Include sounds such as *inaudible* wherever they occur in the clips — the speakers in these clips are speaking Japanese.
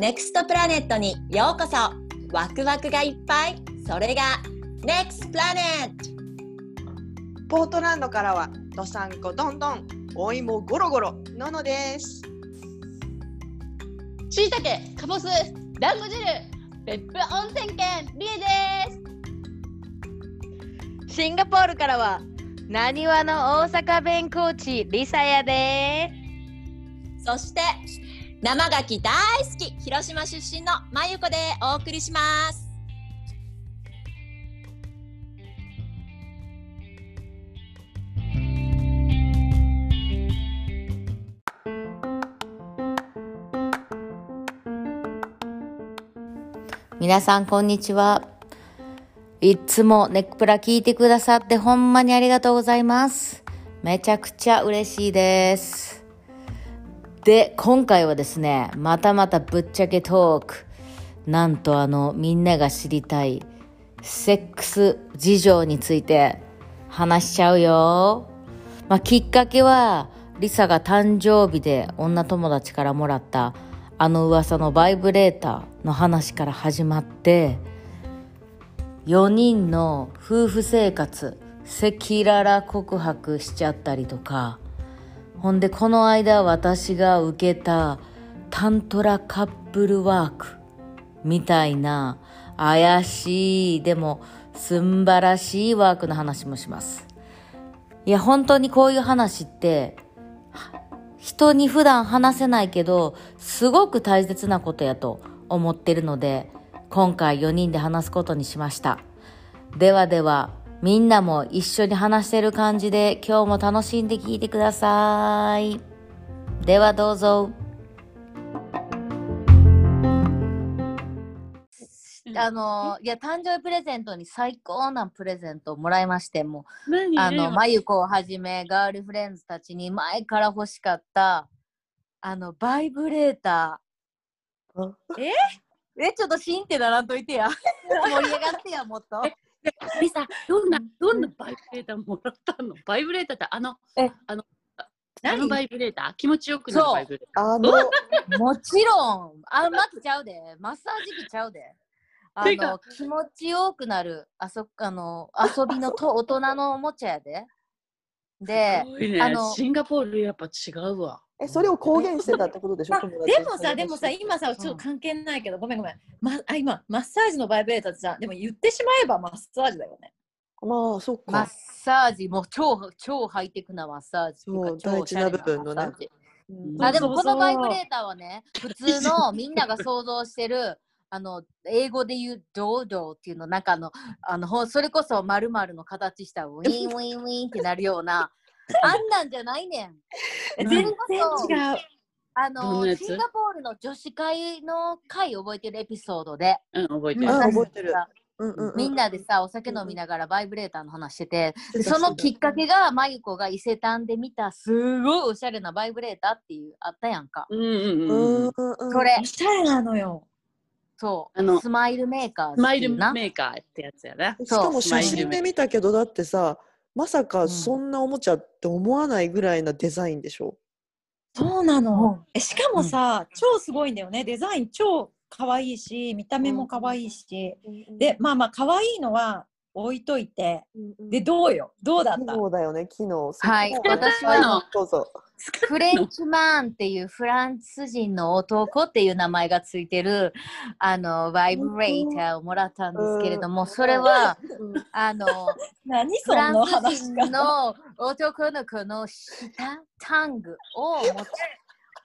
ネクストプラネットにようこそ。ワクワクがいっぱい。それが NEXT プラネットポートランドからはどさんこどんどん。お芋ゴロゴロ。ののです。しいたけかぼす団子汁別府温泉県りえです。シンガポールからはなにわの大阪弁コーチりさやで。そして生牡蠣大好き広島出身のまゆこでお送りします皆さんこんにちは。いつもネックプラ聞いてくださってほんまにありがとうございます。めちゃくちゃ嬉しいです。で、今回はですね、またまたぶっちゃけトーク。なんとあの、みんなが知りたいセックス事情について話しちゃうよ。まあ、きっかけは、リサが誕生日で女友達からもらったあの噂のバイブレーターの話から始まって、4人の夫婦生活、赤裸々告白しちゃったりとか、ほんでこの間私が受けたタントラカップルワークみたいな怪しい、でもすんばらしいワークの話もします。いや、本当にこういう話って、人に普段話せないけど、すごく大切なことやと思ってるので、今回4人で話すことにしました。ではでは、みんなも一緒に話してる感じで今日も楽しんで聞いてください。ではどうぞ。あの、いや、誕生日プレゼントに最高なプレゼントをもらいまして、もう何？あの、まゆこをはじめ、ガールフレンズたちに前から欲しかった、あの、バイブレーター。え？*laughs* え、ちょっとシンってならんといてや。*laughs* 盛り上がってや、もっと。リサどんなどんなバイブレーターもらったの？*laughs* バイブレーターってあのえ。あのあ何のバイブレーター？気持ちよくなるバイブレータあのもちろん、あ、待ってちゃうで。マッサージ機ちゃうで。あの、気持ちよくなる、あそ、あの、遊びのと *laughs* 大人のおもちゃやで。でね。あのシンガポールやっぱ違うわえそれを公言してたってことでしょ？まあでもさ、でもさ、今さ、ちょっと関係ないけど、ごめんごめん。ま、あ今、マッサージのバイブレーターってさ、でも言ってしまえばマッサージだよね。まあそっマッかサージ、もう超、超ハイテクなマッサージっていう大事な部分のね。うん。あでもこのバイブレーターはね、普通の *laughs* みんなが想像してる、あの、英語で言うドードーっていうの、なんかあの、あのそれこそ〇〇の形したウィンウィンウィンってなるような、あんなんじゃないねん。全然違う。あの、シンガポールの女子会の会覚えてるエピソードで、うん覚えてる。覚えてる。がうんうんうん。みんなでさ、お酒飲みながらバイブレーターの話してて、してたでそのきっかけが、まゆこが伊勢丹で見た、すごいおしゃれなバイブレーターっていう、あったやんか。うんうんうん。ううんんうんうん。それ。お、しゃれなのよ。そう、あのスマイルメーカースマイルっていうな。メーカーってやつやな。しかも写真で見たけどだってさまさかそんなおもちゃって思わないぐらいなデザインでしょ？そうなうのん。えしかもさ、超すごいんだよね。デザイン超可愛いし、見た目も可愛いし。で、まあまあ可愛いのは置いといて。で、どうよ？どうだった？機能だよね機能はい。私はどうぞフレンチマンっていうフランス人の男っていう名前がついてるあのバイブレーターをもらったんですけれども、それはあのフラのンス人。の男の子の下タングを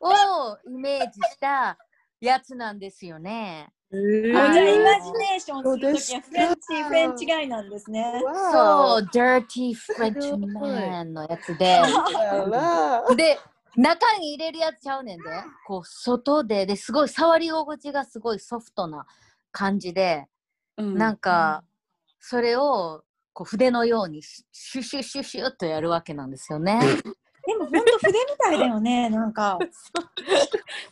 をイメージしたやつなんですよね。あじゃあイマジネーションするときはフレンチ、フレンチガイなんですね。そう、Dirty French Man のやつで。で、中に入れるやつちゃうねんで、こう、外で、ですごい触り心地がすごいソフトな感じで、うんなんか、それを、こう筆のようにシュシュシュシュっとやるわけなんですよね。でも本当筆みたいだよね、なんか。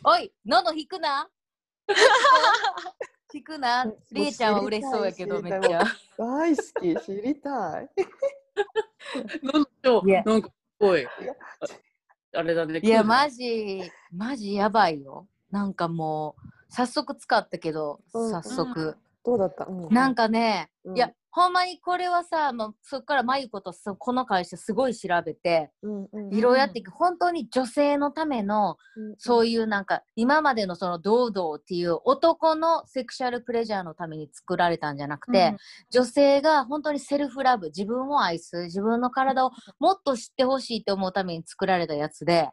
おい、喉引くな *laughs* 引くな。りえちゃんは嬉しそうやけど、めっちゃ。大好き知りたい。なんかいや。なんかすごい。ああれだねいや、マジ、マジやばいよ。なんかもう、早速使ったけど、うん。早速。どうだった、うん。なんかね、うん。いや、ほんまにこれはさ、もうそっからまゆことそこの会社すごい調べて、うんうんいろいろやっていく、本当に女性のための、うんそういうなんか、今までのその堂々っていう男のセクシャルプレジャーのために作られたんじゃなくて、女性が本当にセルフラブ、自分を愛す、自分の体をもっと知ってほしいって思うために作られたやつで、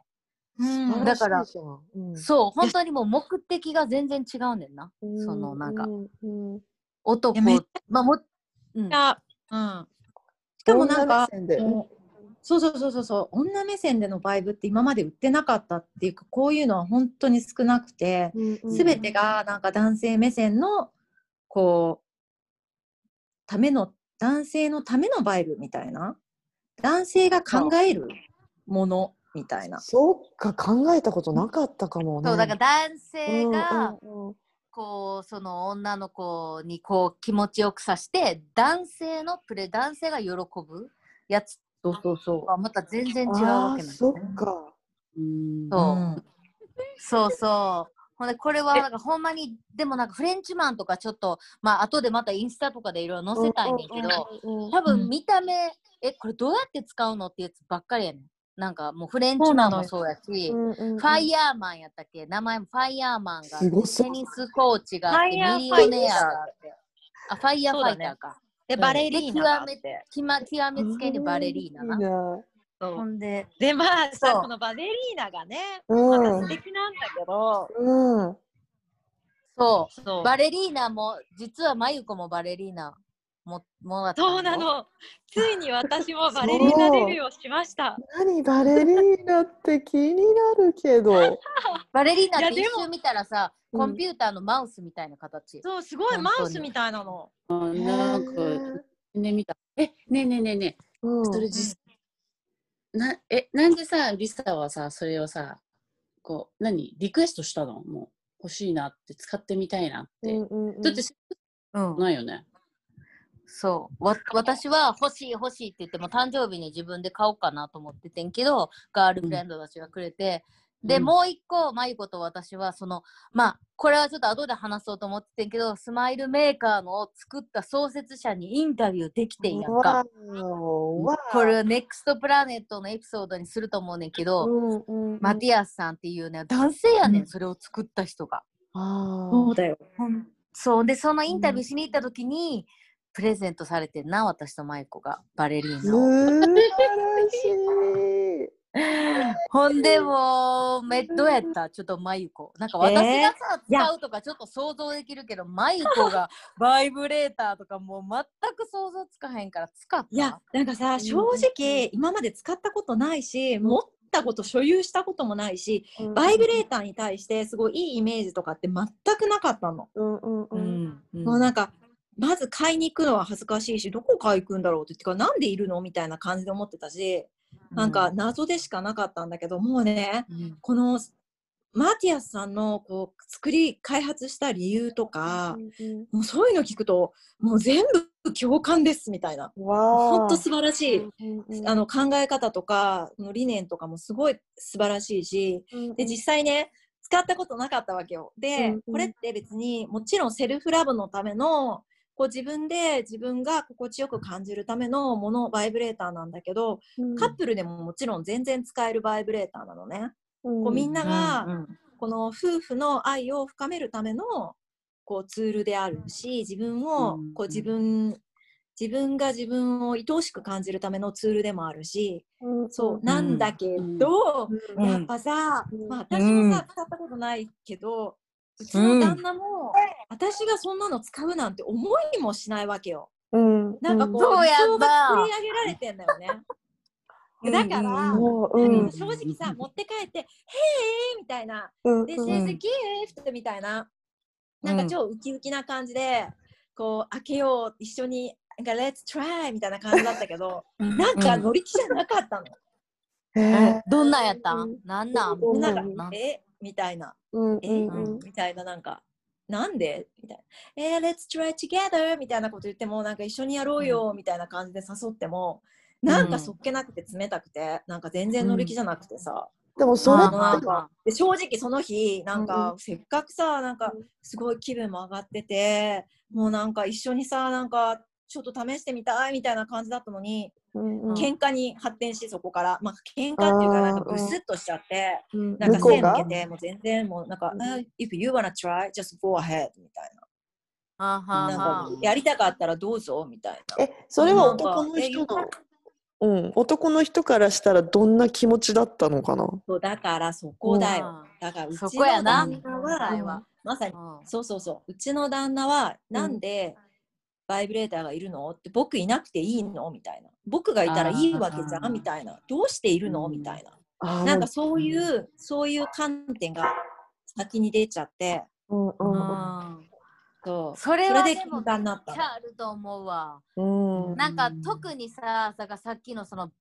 うん。だからうん。そう、本当にもう目的が全然違うねんな。うんそのなんかうんうん男まあも、うん。しかもなんか女目線で。もうそうそうそうそうそう女目線でのバイブって今まで売ってなかったっていうかこういうのは本当に少なくてすべてがなんか男性目線のこうための男性のためのバイブみたいな。男性が考えるものみたいな。そっか考えたことなかったかもね。そう、だから男性が、うんうんうんこう、その女の子にこう気持ちよくさして、男性のプレ、男性が喜ぶやつそうそうそはまた全然違うわけあなんだーそよねっ。かうんそううんそうそう。ほんで、これはなんかほんまに、でもなんかフレンチマンとかちょっと、まあ後でまたインスタとかでいろいろ載せたいねんけど、多うん分見た目、え、これどうやって使うのってやつばっかりやねん。なんかもうフレンチマンもそうやし、うんうんうん。ファイヤーマンやったっけ？名前もファイヤーマンがテニスコーチがあって、ファイヤーミリオネアがあって。あ、ファイヤーファイターか。でバレリーナがあって。極め極めつけにバレリーナな。いいなほんで、でまあそう。さこのバレリーナがねうん。また素敵なんだけど、うん。そう。そう。バレリーナも、実はまゆこもバレリーナももらったそうなの。ついに私もバレリーナデビューをしました。何バレリーナって気になるけど。*laughs* バレリーナって一瞬見たらさ、うん。コンピューターのマウスみたいな形。そうすごいマウスみたいなの。あなんか、ね、見た。え、ねえねえねえねうん。え、それ実、な、え、なんでさ、リサはさ、それをさ、こう、何リクエストしたの？もう、欲しいなって、使ってみたいなって。うんうんうん。だって、うん。ないよね。そう。わ私は欲しい欲しいって言っても誕生日に自分で買おうかなと思っててんけどガールフレンドたちがくれて、で、うん。もう一個まゆこと私はそのまあこれはちょっと後で話そうと思っててんけどスマイルメーカーのを作った創設者にインタビューできてんやんか。これネクストプラネットのエピソードにすると思うねんけど、うんうんうん。マティアスさんっていうね男性やねん、それを作った人が。あそうだよ。そう。でそのインタビューしに行った時に、プレゼントされてんな私とマイコがバレリーあナを。素晴らしい。ほんでもうめどうやった？ちょっとマユコなんか私がさ、使うとかちょっと想像できるけどマユコがバイブレーターとかもう全く想像つかへんから使った？いやなんかさ正直今まで使ったことないし持ったこと所有したこともないしバイブレーターに対してすごいいいイメージとかって全くなかったの。うん。うん、うん。もうなんかまず買いに行くのは恥ずかしいしどこ買いに行くんだろうって言ってかなんでいるのみたいな感じで思ってたしなんか謎でしかなかったんだけどもうねうん。このマティアスさんのこう作り開発した理由とかうんもうそういうの聞くともう全部共感ですみたいな。本当素晴らしい。うんうんあの考え方とかの理念とかもすごい素晴らしいしうん。で実際ね使ったことなかったわけよ。で、うんうん。これって別にもちろんセルフラブのためのこう自分で自分が心地よく感じるためのものバイブレーターなんだけど、うん。カップルでももちろん全然使えるバイブレーターなのね。うん。こうみんなが、この夫婦の愛を深めるためのこうツールであるし自分をうんこう自分自分が自分を愛おしく感じるためのツールでもあるしうんそうなんだけど、うんやっぱさ、うん。まあ、私もさ使ったことないけどうちの旦那も私がそんなの使うなんて思いもしないわけよ。うん。なんかこう、そうや理想んなが作り上げられてんだよね。だから、もううん。正直さ、持って帰って、へえみたいな、で、うん。うん。成績ギフトみたいな、なんか超ウキウキな感じで、こう、開けよう、一緒に、なんか、Let's try! みたいな感じだったけど、なんか乗り気じゃなかったの。どんなんやったうん。んなんなん？うんなんか、えみたいな。うんえ、うんうんみたいな、なんか、なんで？みたいな。えー、let's try together! みたいなこと言っても、なんか一緒にやろうよ、みたいな感じで誘っても、なんかそっけなくて冷たくて、なんか全然乗り気じゃなくてさ、でもそれなんかで正直その日なんか、せっかくさなんかすごい気分も上がっててもうなんか一緒にさなんかちょっと試してみたいみたいな感じだったのに、うんうん。喧嘩に発展しそこから。まあ喧嘩っていうかなんかブスッとしちゃって、うん。なんか背向けてもう全然もうなんか、うん。"Uh, if you wanna try just go ahead みたいはななんかやりたかったらどうぞみたいな。えそれは男の人えのうん。男の人からしたらどんな気持ちだったのかな？そうだからそこだよ。だからうちその旦那は、はまさにうん。そうそうそう。うちの旦那は、なんでバイブレーターがいるの？って、僕いなくていいの？みたいな。僕がいたらいいわけじゃん？みたいな。どうしているの？うん。みたいな。なんかそういう、そういう観点が先に出ちゃって、うんうんそう。それはででも喧嘩になっちゃあると思うわ。うん。なんか特にさ、ささっきのその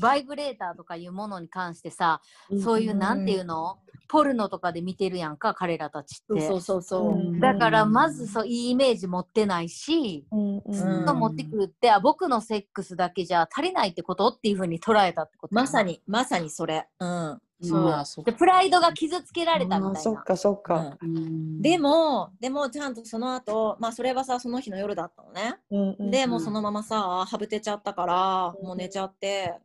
バイブレーターとかいうものに関してさ、そういうなんていうの？ポルノとかで見てるやんか、彼らたちって。そうそうそう。うんだからまずそういいイメージ持ってないし、うんうんうんと持ってくるって、あ僕のセックスだけじゃ足りないってことっていうふうに捉えたってことまさ。に、まさにそれ。うん。そうでプライドが傷つけられたみたいな。そっかそっか、うんでも、でもちゃんとその後、まあそれはさ、その日の夜だったのね。うんうんで、もうそのままさ、はぶてちゃったから、もう寝ちゃって、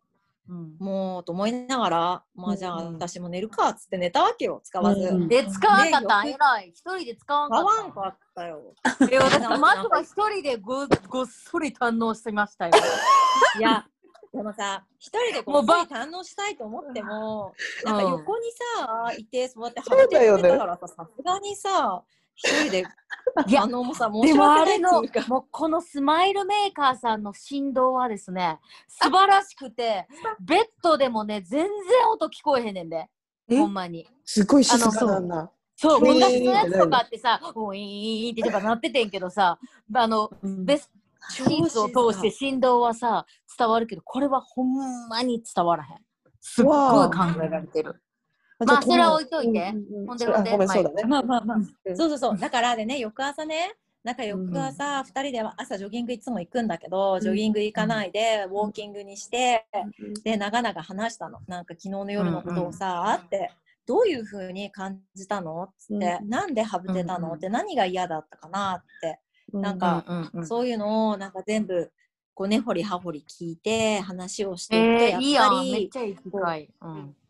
うんもうと思いながら、まあじゃあうん私も寝るかっつって寝たわけよ、使わず。うんで、使わんかったん？ねえらい。一人で使わんか使った。わんかったよ。いや私まずは一人でごごっそり堪能してましたよ。*laughs* いや、でもさ、一人でこもうばう堪能したいと思っても、なんかうん横にさ、いて、そうやってはそうぶてたからさ、さすがにさ、一人でいや堪能もさ、申し訳あれのないっていうか。もうこのスマイルメーカーさんの振動はですね素晴らしくてベッドでもね全然音聞こえへんねんで。え？ほんまに。すごい静かなんだ。そう昔のやつとかってさウィーンってとかなっててんけどさあのベスシーツを通して振動はさ伝わるけどこれはほんまに伝わらへん。すっごい考えられてるまあそれは置いといて。ほんでほんでだね。まあまあまあ、うんそうそうそう。だからでね、翌朝ね、なんか翌朝、二人で朝ジョギングいつも行くんだけど、ジョギング行かないで、ウォーキングにして、で、長々話したの。なんか昨日の夜のことをさ、って、どういうふうに感じたの？って、うなんでハブてたの？って、何が嫌だったかなって、なんか、そういうのをなんか全部、こう根掘り葉掘り聞いて、話をしていくと、えー、いいやん。めっやっぱり、ちゃいい機会。うん。い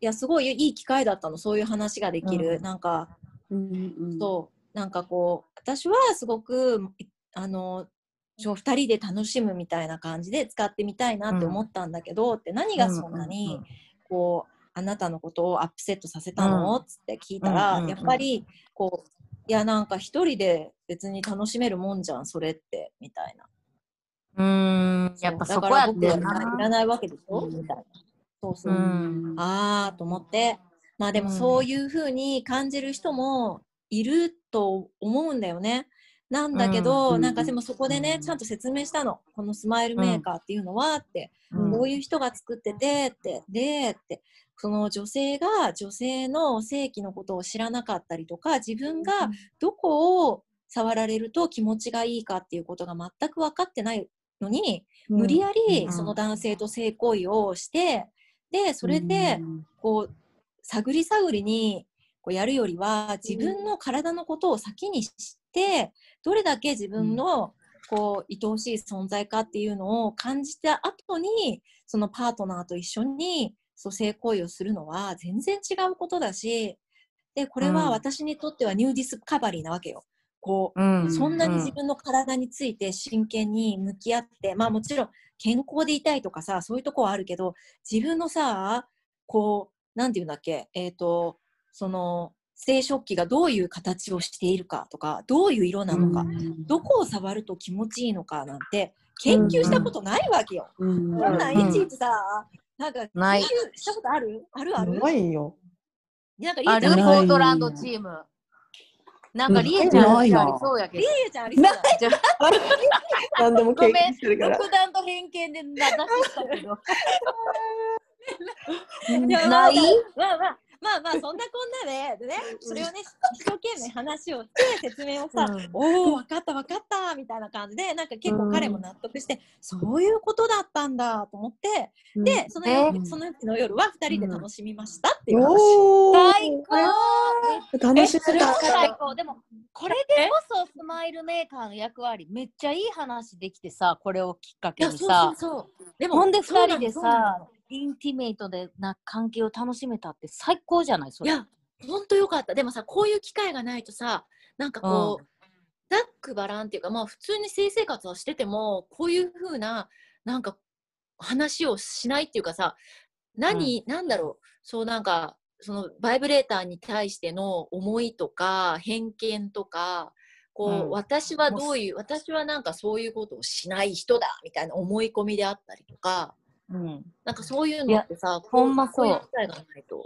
や、すごいいい機会だったの、そういう話ができる。うん。なんか、うんうんそう、なんかこう、私はすごく、いあの、ちょ二人で楽しむみたいな感じで使ってみたいなって思ったんだけど、って何がそんなうんにこう、あなたのことをアップセットさせたの、うん。つって聞いたら、うんうんうん。やっぱり、こう、いや、なんか一人で別に楽しめるもんじゃん、それって、みたいな。うーん。やっぱそこやっていらな。ないわけでしょ、うん。みたいな。そうそう。う。ん。ああと思って。まあでもうん。そういうふうに感じる人もいると思うんだよね。なんだけど、うん。なんかでもそこでね、うん。ちゃんと説明したの。このスマイルメーカーっていうのはって、うん。こういう人が作っててって、でって、その女性が女性の性器のことを知らなかったりとか、自分がどこを触られると気持ちがいいかっていうことが全く分かってないのに、無理やりうん。その男性と性行為をして、で、それで、こう、探り探りにこうやるよりは、自分の体のことを先に知って、どれだけ自分の、こう、愛おしい存在かっていうのを感じた後に、そのパートナーと一緒に、そう性行為をするのは全然違うことだし、で、これうん。は私にとっては new discovery なわけよ。こう、うん。そんなに自分の体について真剣に向き合って、まあもちろん健康でいたいとかさ、そういうとこはあるけど、自分のさ、こう、なんていうんだっけ、えっ、と、その、生殖器がどういう形をしているかとか、どういう色なのか、どこを触ると気持ちいいのかなんて、研究したことないわけよ。うん。こんなんいちいちさ、なんか、ない。研究したことある？あるある？ないよ。なんか、あるポりえちゃん、ない。ートランドチーム。なんかリエちゃんありそうやけど。りえちゃんありそうだじゃ何でも経験してるから。独断と偏見で名指ししたけど。*laughs* ない？まあまあ、まあまあそんなこんなででねそれをね一生懸命話をして説明をさ、うん。おお分かった分かったみたいな感じでなんか結構彼も納得して、そういうことだったんだと思って、でそのえ？夜その日の夜は2人で楽しみましたっていう話。最高。楽しそれはめた。最高。でもこれでこそスマイルメーカーの役割めっちゃいい話できてさこれをきっかけにさ。そうそうでほんでそうなの2人でそうなの。さインティメイトでな関係を楽しめたって最高じゃないそれ。いやほんとよかった。でもさこういう機会がないとさなんかこう、ざっくばらんっていうかまあ普通に性生活はしててもこういう風ななんか話をしないっていうかさ何、なんだろう。そうなんかそのバイブレーターに対しての思いとか偏見とかこう、うん。私はどういう私はなんかそういうことをしない人だみたいな思い込みであったりとかうん。なんかそういうのってさほんまそう。こういう機会がないと。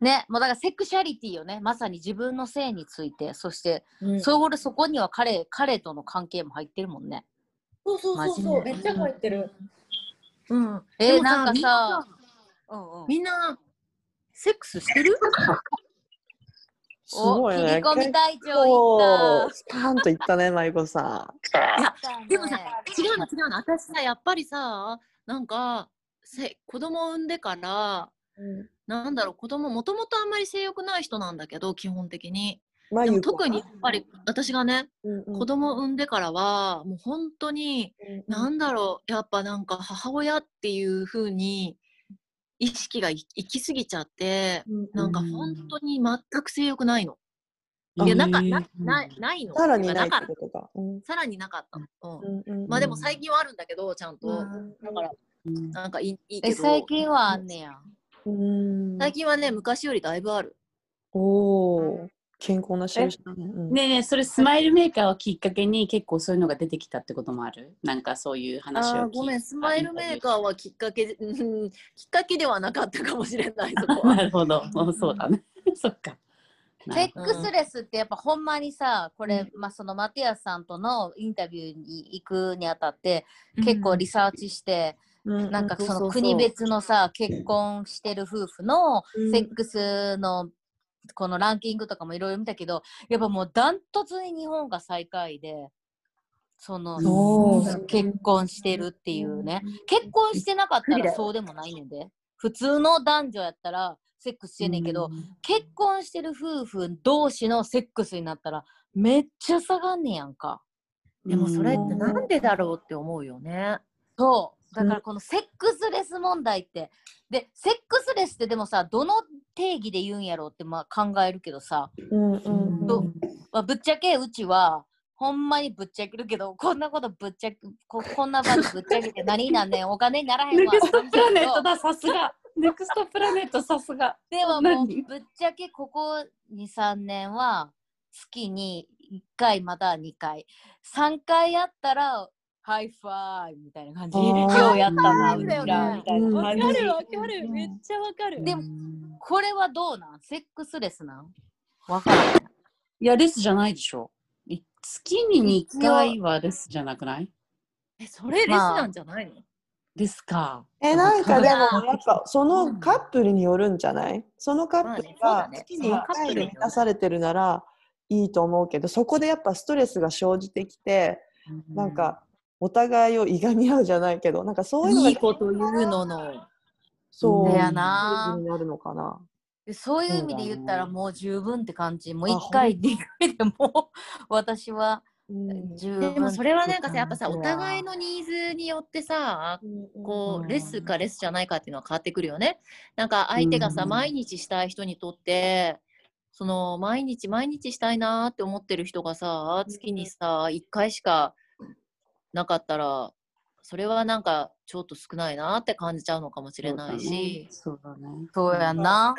ねもうだからセクシャリティよね。まさに自分の性について。そして、うん。それそこには彼彼との関係も入ってるもんね。そうそうそうそう。めっちゃ入ってる。うん。えーなんかみさうんうん。みんなセックスしてる？すごいね。お切り込み隊長っスパーンといったね、まいこさいやたでもさ違うの違うの。私さやっぱりさなんかせ子供産んでからん。なんだろう子供もともとあんまり性欲ない人なんだけど基本的に。までも特にやっぱり私がね子子供産んでからはもう本当になんだろうやっぱなんか母親っていう風に意識がい行き過ぎちゃってなんか本当に全く性欲ないの。いやなんかななないの。さらにないっだからてことか。うん。さらになかった。の。うんうんうん。まあでも最近はあるんだけどちゃんと。うんだからうん。なんかいいいいけえど。最近はあんねや。うん。最近はね昔よりだいぶある。おお、健康な印だね。うん。ねえねえそれスマイルメーカーをきっかけに結構そういうのが出てきたってこともある？なんかそういう話をごめん。スマイルメーカーはきっかけで、うん、きっかけではなかったかもしれないそこなは。*laughs* るほど、うんそうだね。*laughs* そっかセックスレスってやっぱほんまにさこれ、まあ、そのマティアスさんとのインタビューに行くにあたって結構リサーチして、なんかその国別のさ結婚してる夫婦のセックスのこのランキングとかもいろいろ見たけどやっぱもうダントツに日本が最下位でその結婚してるっていうね。結婚してなかったらそうでもないねんで。普通の男女やったらセックスしてんねんけど、結婚してる夫婦同士のセックスになったらめっちゃ下がんねやんか。でもそれってなんでだろうって思うよね。そう。だからこのセックスレス問題って。で、セックスレスってでもさ、どの定義で言うんやろうってまあ考えるけどさ、うんうんどまあ、ぶっちゃけうちは、ほんまにぶっちゃけるけど、こんなことぶっちゃけ、ここんな場でぶっちゃけて何になんねん、お金にならへんわネクストプラネットだださすがネクストプラネットさすがではもう何？ぶっちゃけここ2、3年は月に1回または2回。3回やったらハイファイみたいな感じ。あーようやったな、みたいなわか感じ。るわかるめっちゃわかる。でもこれはどうなん？セックスレスなん？わからん。いやレスじゃないでしょい月に2回はレスじゃなくない？えそれレスなんじゃないの？ですか？えなんかでもまあやっぱそのカップルによるんじゃない？そのカップルが月に1そうだね。そのカッ回で満たされてるならいいと思うけどそこでやっぱストレスが生じてきてなんかお互いをいがみ合うじゃないけどなんかそういうのがいいこと言うのの。そう。せやな。になるのかな。でそういう意味で言ったらもう十分って感じ。もうあ1回、2回でも *laughs* 私は。でもそれはなんかさやっぱさお互いのニーズによってさこうんうレスかレスじゃないかっていうのは変わってくるよね。なんか相手がさうん毎日したい人にとってその毎日毎日したいなーって思ってる人がさ月にさ1回しかなかったらそれはなんかちょっと少ないなって感じちゃうのかもしれないし。そうだねそうやんな。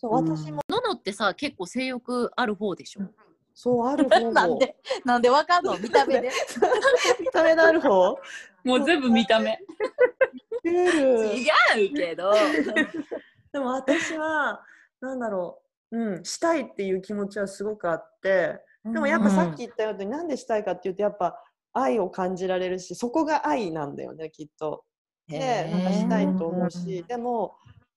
そう私もののってさ結構性欲ある方でしょ？そうある方 *laughs* なんでなんでわかんの？見た目で。*laughs* 見た目のある方。もう全部見た目。違うけど。*laughs* でも私はなんだろう、うん、したいっていう気持ちはすごくあって。でもやっぱさっき言ったように、なんでしたいかっていうとやっぱ愛を感じられるしそこが愛なんだよねきっと。でなんかしたいと思うし。でも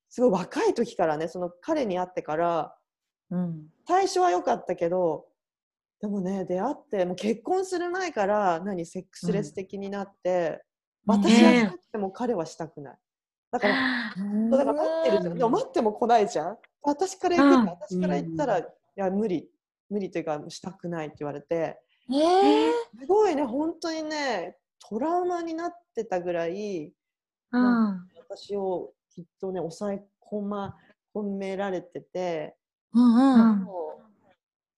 すごい若い時からねその彼に会ってからうん。最初は良かったけどでもね出会ってもう結婚する前から何セックスレス的になって、私はしたくても彼はしたくない。だからだから待ってるじゃん。でも待っても来ないじゃん。私から行く私から行ったら、いや無理。無理というかしたくないって言われて。えー、すごいね。本当にねトラウマになってたぐらいうん。私をきっとね抑え込ま込められてて、うんうん。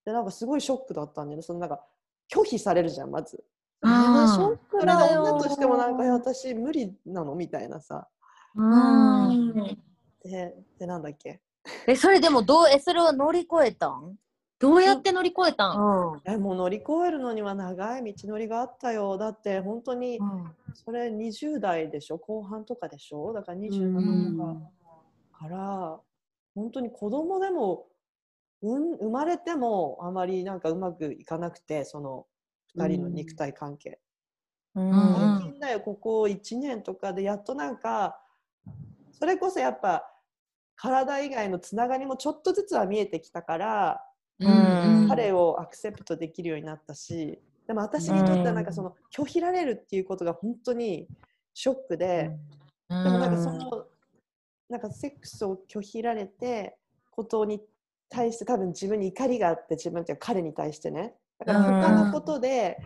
でなんかすごいショックだったんだよね。そのなんか拒否されるじゃんまず。あー。ショックだよ女としてもなんか私無理なの？みたいなさ。うん。ででなんだっけ？*laughs* え、それでもどう、え、それは乗り越えたん？どうやって乗り越えたん？うん。えもう乗り越えるのには長い道のりがあったよ。だって本当にそれ20代でしょ？後半とかでしょ？だから27とかから本当に子供でも、うん、生まれてもあまりなんかうまくいかなくてその2人の肉体関係、うん。最近だよここ1年とかでやっとなんかそれこそやっぱ体以外のつながりもちょっとずつは見えてきたから、うん。彼をアクセプトできるようになったしでも私にとってはなんかその拒否られるっていうことが本当にショックで、でもなんかそのなんかセックスを拒否られてことに対して多分自分に怒りがあって自分って彼に対してねだから他のことで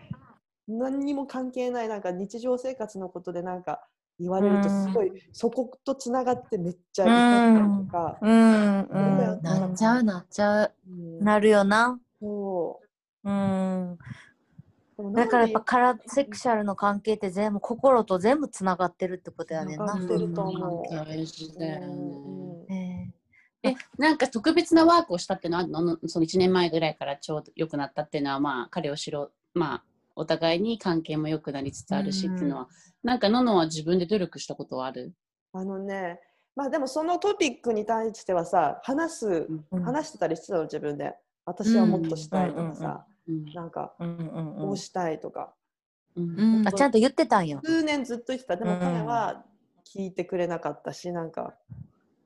何にも関係ないなんか日常生活のことでなんか言われるとすごいそことつながってめっちゃ怒ったりとか、うん。う。どうやっなっちゃうなっちゃう。うんなるよな。そううん。だからやっぱからセクシャルの関係って全部心と全部つながってるってことやねんな。繋がってると思う大事だよね。うんええ、なんか特別なワークをしたっていうのは、の？のその1年前ぐらいからちょうど良くなったっていうのは、まあ、彼を知ろう、まあ、お互いに関係も良くなりつつあるしっていうのは、なんか、ののは自分で努力したことはある？あのねまあでもそのトピックに対してはさ話すうん。話してたりしてたの？自分で。私はもっとしたいとかさ、うん。なんかうんうんこうしたいとか、うん。あちゃんと言ってたんや。数年ずっと言ってた。でもうん。彼は聞いてくれなかったしなんか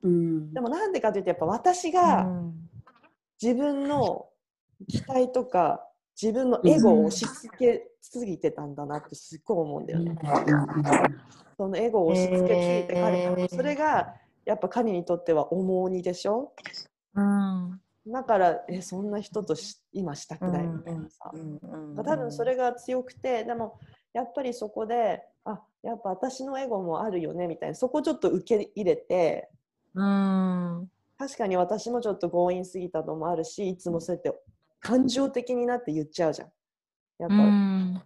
うん。でもなんでかというとやっぱ私うがん。自分の期待とか自分のエゴを押し付けすぎてたんだなってすっごい思うんだよね。そのエゴを押し付けすぎて彼、へー。それがやっぱ彼にとっては重荷でしょ？うん。だからえそんな人とし今したくないみたいなさ、多分それが強くてでもやっぱりそこであやっぱ私のエゴもあるよねみたいな。そこちょっと受け入れてうん。確かに私もちょっと強引すぎたのもあるしいつもそうやって感情的になって言っちゃうじゃん。やっぱ、うん。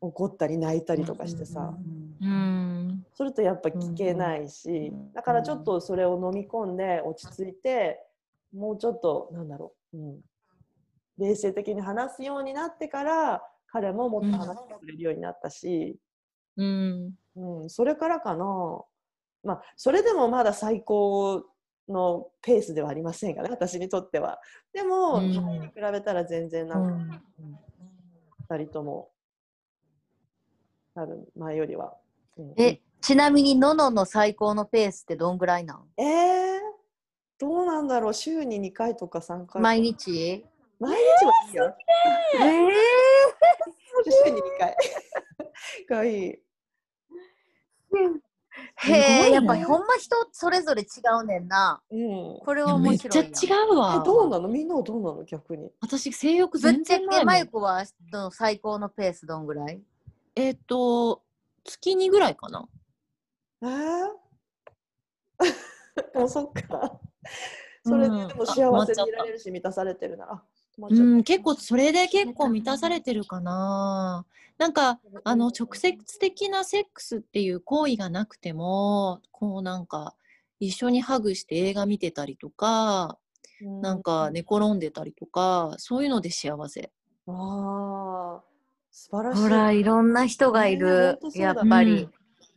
怒ったり泣いたりとかしてさ、うん。それとやっぱ聞けないし、だからちょっとそれを飲み込んで落ち着いてもうちょっとなんだろう、うん、冷静的に話すようになってから彼ももっと話してくれるようになったし、うん。うん。それからかなまあそれでもまだ最高のペースではありませんがね私にとっては。でも、うん。前に比べたら全然なんか、2人とも多分前よりは、うん。えちなみにののの最高のペースってどんぐらいなん？えー、どうなんだろう。週に2回とか3回毎日？毎日はいいよ。ええ *laughs* 週に2回。*laughs* がいいへえやっぱほんま人それぞれ違うねんな。うん。これは面めっちゃ違うわ。え。どうなの？みんなはどうなの？逆に。私、性欲ぶっ全ちゃけマ然ないもん。イクはの最高のペースどんぐらい？えっと、月2ぐらいかな。えー、*laughs* もうそっか。それででも幸せでいられるし満たされてるならうん、結構それで結構満たされてるかな。なんかあの直接的なセックスっていう行為がなくてもこうなんか一緒にハグして映画見てたりとかなんか寝転んでたりとかそういうので幸せ。ああ素晴らしい。ほらいろんな人がいねるやっぱり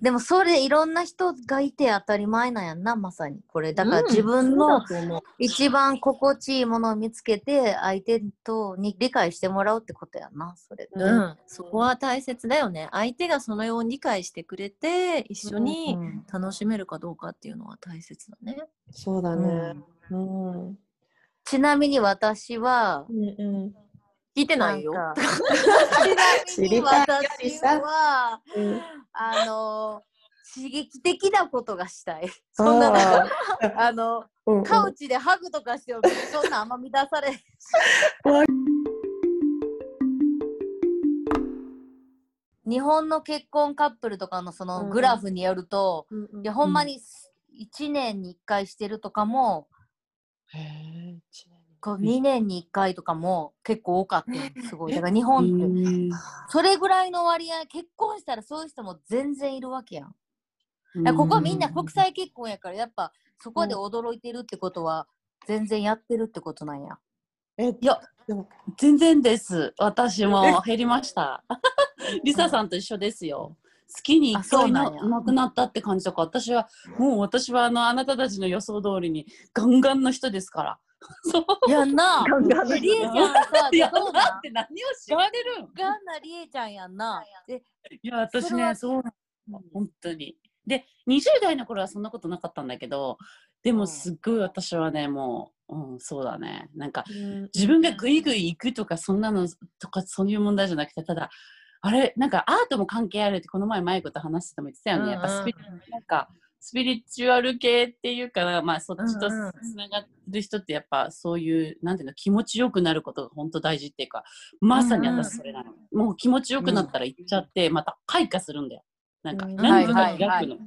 でもそれいろんな人がいて当たり前なんやんな、まさに。これ。だからうん自分の一番心地いいものを見つけて、相手とに理解してもらうってことやんな、それ。うん、そこは大切だよね。相手がそのように理解してくれて、一緒にうん楽しめるかどうかっていうのは大切だね。そうだね。うん。うんちなみに私は、うん。聞いてないよ。なんか。*laughs* 知りたいより私さは、うんあの、刺激的なことがしたい。*laughs* そんななんか、あの、うんうん。カウチでハグとかしても、そんなあんま満たされ。*laughs* 日本の結婚カップルとかのそうんのグラフによると、うんうん。いやほんまに1年に1回してるとかも、へえ一年にこう2年に1回とかも結構多かったよすごい。だから日本って、うんそれぐらいの割合、結婚したらそういう人も全然いるわけやん。ここはみんな国際結婚やから、やっぱそこで驚いてるってことは、全然やってるってことなんや。え、いや、でも、全然です。私も減りました。*laughs* リサさんと一緒ですよ。月にあ1回ななくなったって感じとか、私は、もう私はあの、あなたたちの予想通りにガンガンの人ですから。*laughs* そう。やんな。ガンガンでりえちゃんさ、いや、んだって何を知られる？んガンなりえちゃんやんな。で、いや、私ね、そうなの、本当に。で、20代の頃はそんなことなかったんだけど、でうんもすっごい私はね、もう、うん、そうだね。なんか、うん自分がグイグイ行くとか、そんなのとか、そういう問題じゃなくて、ただ、あれ、なんかアートも関係あるって、この前、マイコと話してても言ってたよね。やっぱスピリ、なんか、スピリチュアル系っていうかな、まあ、そっちとうんうんつながる人って、やっぱそういう、なんていうの、気持ちよくなることが本当大事っていうか、まさに私それなの。もう気持ちよくなったら行っちゃって、また開花するんだよ。なんか、うん何かがはいはい開くの。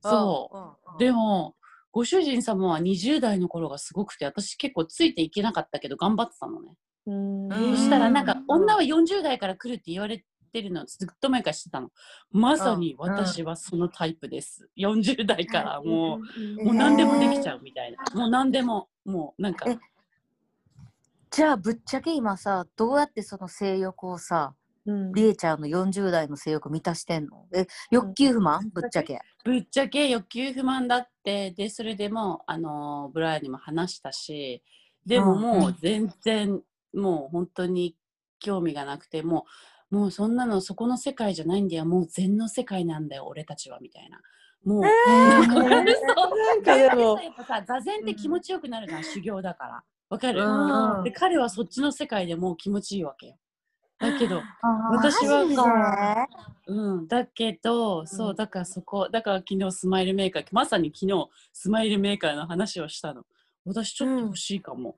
そう。うん。でも、ご主人様は20代の頃がすごくて、私結構ついていけなかったけど頑張ってたのね。うんうんそしたらなんか、女は40代から来るって言われてるのずっと前からしてたの。まさに私はそのタイプです。40代からもう、もう何でもできちゃうみたいな。もう何でも、もうなんか、えじゃあ、ぶっちゃけ今さ、どうやってその性欲をさ、うん。りえちゃんの40代の性欲満たしてんの？え、欲求不満？ぶっちゃけ。ぶっちゃけ。欲求不満だって、で、それでも、あの、ブライアンにも話したし、でもうん。もう全然、もう本当に興味がなくて、もう、もうそんなのそこの世界じゃないんだよ、もう禅の世界なんだよ、俺たちは、みたいな。もう、わかるそうなんかでも。さ、座禅って気持ちよくなるのは修行だから。わかる、うんで彼はそっちの世界でもう気持ちいいわけよ。だけど、私私はうん、だけど、そうう、だからそこ、だから昨日スマイルメーカー、まさに昨日スマイルメーカーの話をしたの。私ちょっと欲しいかも。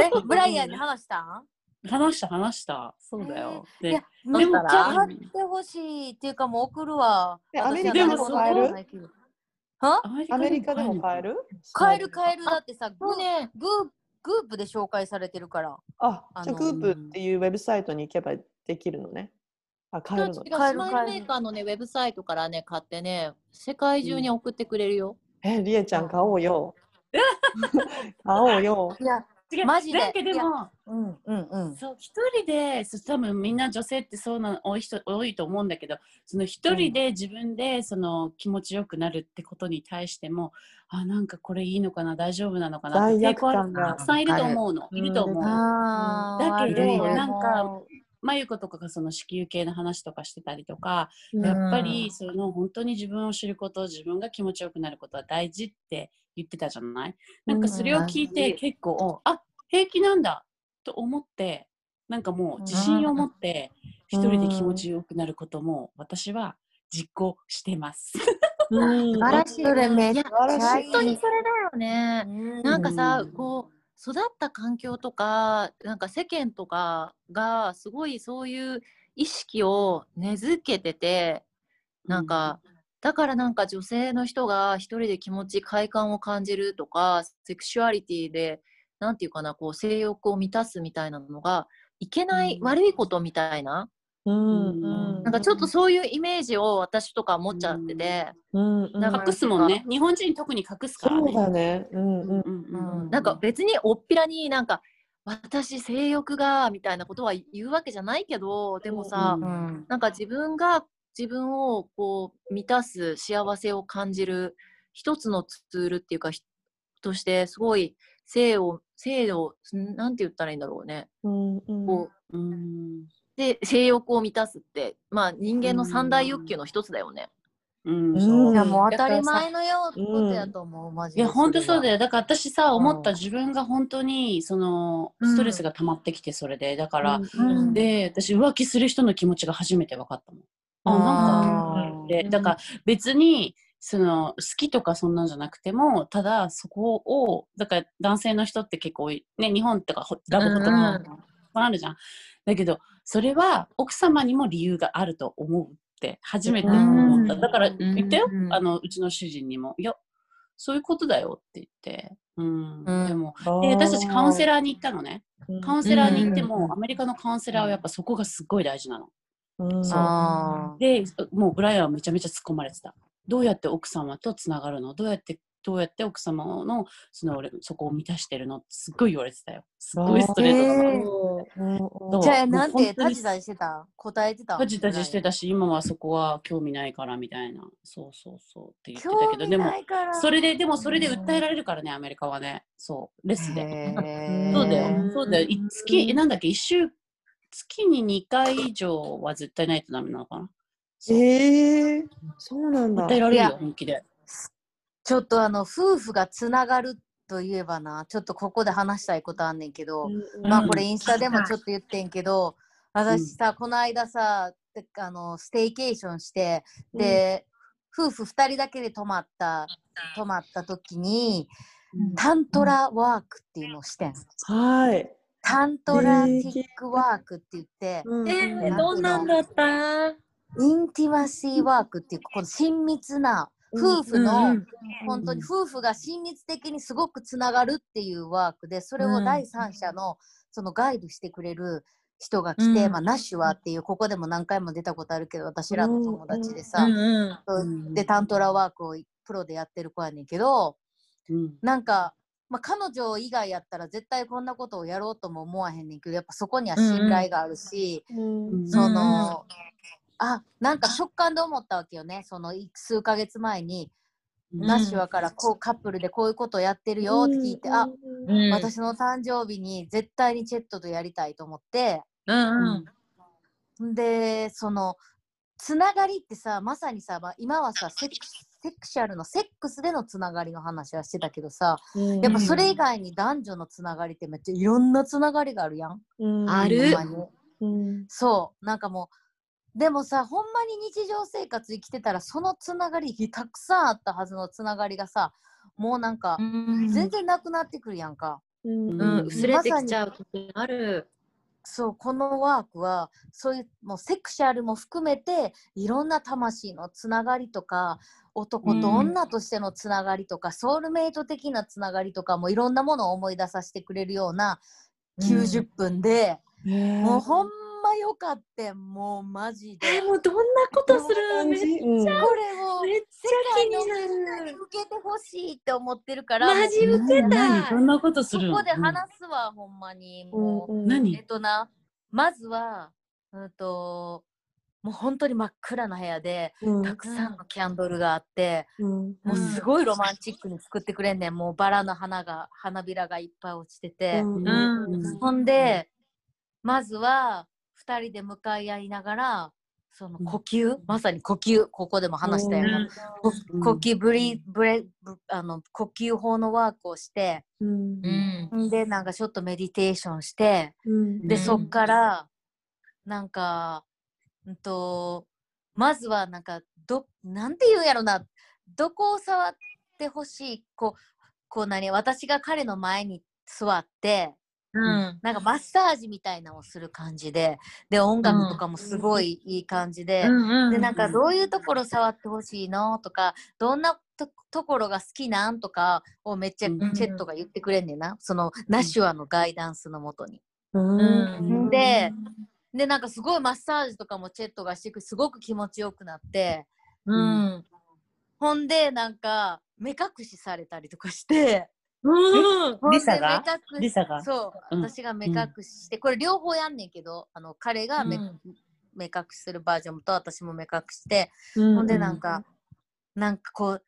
え、ブライアンに話した？ん話した、話した。そうだよ。でいや、でもめっちゃ買ってほしいっていうかもう送るわ。アメリカでもは何もないけどはアメリカでも買えるる？買える買えるだってさ、グーね、グーグープで紹介されてるから。あ、あのじゃあグープっていうウェブサイトに行けばできるのね。あ、買えるのスマイルメーカーのね、ウェブサイトからね、買ってね、世界中に送ってくれるよ。え、りえちゃん買おうよ。買おうよ。いや、違う。マジで。だけどでも、うんうんうん。そう一人でそう多分みんな女性ってそうな多い人多いと思うんだけどその一人で自分でその気持ちよくなるってことに対しても、あなんかこれいいのかな大丈夫なのかなって抵抗ある。たくさんいると思うの、うん。いると思う、あーだけどね。なんかもまゆことかがその子宮系の話とかしてたりとか、うん。やっぱりその本当に自分を知ること自分が気持ちよくなることは大事って言ってたじゃない？なんかそれを聞いて結構、あ平気なんだと思ってなんかもう自信を持って一人で気持ちよくなることも私は実行してます。うん。素晴らしい。それ本当にそれだよね。うん。なんかさ、うんこう育った環境とかなんか世間とかがすごいそういう意識を根付けててなんか、だからなんか女性の人が一人で気持ち快感を感じるとかセクシュアリティでなんていうかなこう性欲を満たすみたいなのがいけない、うん。悪いことみたいな。うんうん。なんかちょっとそういうイメージを私とか持っちゃってて、うんうん。なんか隠すもんね。日本人特に隠すから。ね。そうだね。うんうん。うん。なんか別におっぴらになんか私性欲がみたいなことは言うわけじゃないけどでもさ、うんうん。なんか自分が自分をこう満たす幸せを感じる一つのツールっていうかひとしてすごい性を性をんなんて言ったらいいんだろうね。うんうん。こううん。で性欲を満たすってまあ人間の三大欲求の一つだよね。うん。うん。いやもう当たり前のようことやと思う、マジで。いや本当そうだよ。よだから私さん思った自分が本当にそのストレスが溜まってきてそれで。だから、うん。で私浮気する人の気持ちが初めて分かったもん。あなんかでだから別にその好きとかそんなんじゃなくてもただそこをだから男性の人って結構ね日本とかほラブホとかうんあるじゃん。だけどそれは奥様にも理由があると思うって初めて思った。うんだから言ったよ、うんあのうちの主人にも「いやそういうことだよ」って言って。うん。うん。でもで私たちカウンセラーに行ったのね。カウンセラーに行っても、うん。アメリカのカウンセラーはやっぱそこがすっごい大事なの。うん。そう。あで、もうブライアンはめちゃめちゃ突っ込まれてた。どうやって奥様とつながるの？どうやって、どうやって奥様のその俺そこを満たしてるの？ってすっごい言われてたよ。すっごいストレートだな。へー。そう。じゃあなんてタジタジしてた？答えてた？タジタジしてたし、今はそこは興味ないからみたいな。そうそうそうって言ってたけど、でもそれで、でもそれで訴えられるからね、アメリカはね。そう、レスで。そうだよ、そうだよ。い月、えなんだっけ、一週、月に2回以上は絶対ないとダメなのかな？そうえー、そうなんだ。られるよいや、本気で。ちょっとあの夫婦がつながるといえばなちょっとここで話したいことあんねんけど、うんまあこれインスタでもちょっと言ってんけど、私さ、この間さてあのステイケーションして、で、夫婦2人だけで泊まった泊まった時に、タントラワークっていうのをしてん。はい。タントラティックワークって言って、うんえうん。ー、どんなんだった？インティマシーワークっていうこの親密な夫婦うの、んうん。本当に夫婦が親密的にすごくつながるっていうワークでそれを第三者のそのガイドしてくれる人が来て、うん。まあ、ナッシュワーっていうここでも何回も出たことあるけど私らの友達でさ、うんでタントラワークをプロでやってる子やねんけどうん。なんか、まあ、彼女以外やったら絶対こんなことをやろうとも思わへんねんけどやっぱそこには信頼があるし、うんその、あなんか直感で思ったわけよねそのい数ヶ月前に、ナッシュワからこうカップルでこういうことをやってるよって聞いて、あうん。私の誕生日に絶対にチェットとやりたいと思って。うんうん。ん。でそのつながりってさまさにさ、まあ、今はさセックスセクシャルのセックスでのつながりの話はしてたけどさうん。やっぱそれ以外に男女のつながりってめっちゃいろんなつながりがあるやん。うん。ある。うん。そう。なんかもうでもさほんまに日常生活生きてたらそのつながりたくさんあったはずのつながりがさもうなんかうん。全然なくなってくるやんか。うん。うん。薄れてきちゃう時ある。そうこのワークはそういうもうセクシャルも含めていろんな魂のつながりとか男と女としてのつながりとか、ソウルメイト的なつながりとかもいろんなものを思い出させてくれるような90分で、もうほんまよかってんもうマジで。えもうどんなことするめっちうんこれをめっちゃ気にななる。に受けてほしいって思ってるからマジ受けたどんなことするのそこで話すわ、ほんまにもう。うん何えっとな、まずは、うんと、もう本当に真っ暗な部屋で、うんたくさんのキャンドルがあって、うんもうすごいロマンチックに作ってくれんねん。もうバラの花が、花びらがいっぱい落ちてて。うんうんほんで、まずは、二人で向かい合いながら、その呼吸、まさに呼吸、ここでも話したような、こうん。呼吸ブリブレブあの呼吸法のワークをして、うん。うん。んでなんかちょっとメディテーションして、うん。で、うん。そっから、なんか、うんと、まずはなんか、ど、なんて言うんやろな、どこを触ってほしい、こう、こう何、私が彼の前に座って、うん。なんかマッサージみたいなのをする感じで、で、音楽とかもすごいいい感じで、うん。で、なんかどういうところ触ってほしいのとか、どんなとところが好きなんとかをめっちゃチうん。ェットが言ってくれんねんな。そのナシュアのガイダンスのもとに。うん。で、で、なんかすごいマッサージとかもチェットがしてくすごく気持ちよくなって、うん。ほんで、なんか目隠しされたりとかして、うん。リサが？リサが？そう、うん。私が目隠しして、これ両方やんねんけど、あの彼が目、うん。目隠しするバージョンと私も目隠して、うほんでなんか、なんかこう、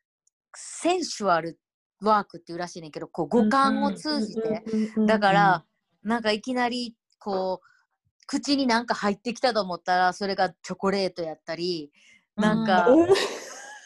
センシュアルワークっていうらしいねんけど、こう五感を通じて、だから、なんかいきなりこう口になんか入ってきたと思ったらそれがチョコレートやったりなんか、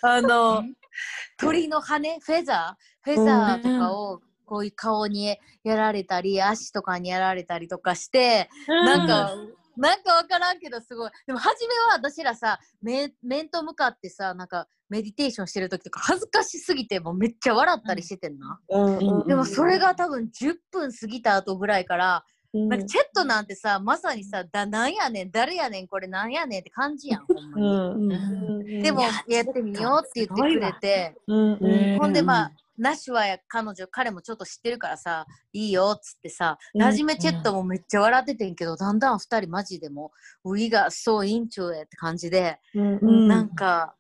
あの *laughs* 鳥の羽フェザー？フェザーとかをこういう顔にやられたり足とかにやられたりとかして、なんか、なんかわからんけどすごい。でも初めは私らさ面面と向かってさなんかメディテーションしてる時とか恥ずかしすぎてもうめっちゃ笑ったりしててんな、うん。うん。でもそれが多分10分過ぎた後ぐらいからうんなんかチェットなんてさ、まさにさ、だなんやねん、誰やねん、これなんやねんって感じやん、ほんまに。うんうんでも、やってみようって言ってくれて、ほんでまあ、ナッシュはや彼女、彼もちょっと知ってるからさ、いいよっつってさ、うん。初めチェットもめっちゃ笑っててんけど、だんだん二人マジでも、We got so into it って感じで、なんか、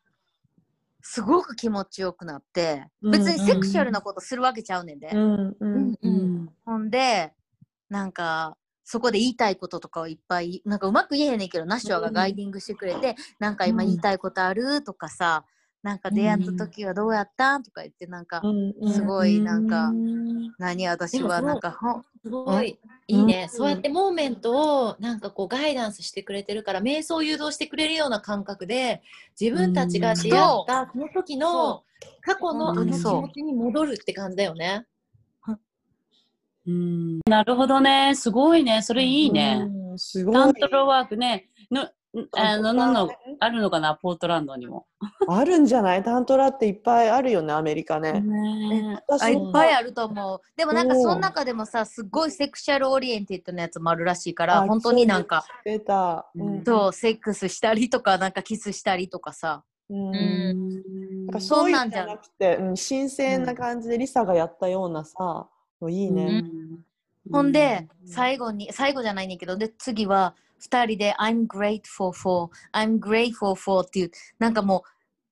すごく気持ちよくなって、うん別にセクシュアルなことするわけちゃうねんで。ほんで、なんか、そこで言いたいこととかをいっぱい、なんかうまく言えへんねんけど、ナッシュアがガイディングしてくれて、なんか今言いたいことある？とかさ、なんか出会った時はどうやったん？とか言って、なんか、うんすごいなんかうん。何私はなんか、すごいいいね、そうやってモーメントをなんかこうガイダンスしてくれてるから瞑想誘導してくれるような感覚で自分たちが出会ったその時の過去のあの気持ちに戻るって感じだよね。うんなるほどね。すごいね。それいいね。うんすごいタントロワークね。のあのののあるのかな、ポートランドにも。*laughs* あるんじゃない？タントラっていっぱいあるよねアメリカね。ねあ私いっぱいあると思う。でもなんかその中でもさ、すっごいセクシャルオリエンティッドなやつもあるらしいから、あ本当になんか、出た。うんそう、セックスしたりとか、なんかキスしたりとかさ。うんうんなんかそういうんじゃそんなんじゃなくて、うん、神聖な感じでリサがやったようなさ、のいいね。ほんで、最後に、最後じゃないねんけど、で、次は、二人で、I'm grateful for, I'm grateful for っていう、なんかもう、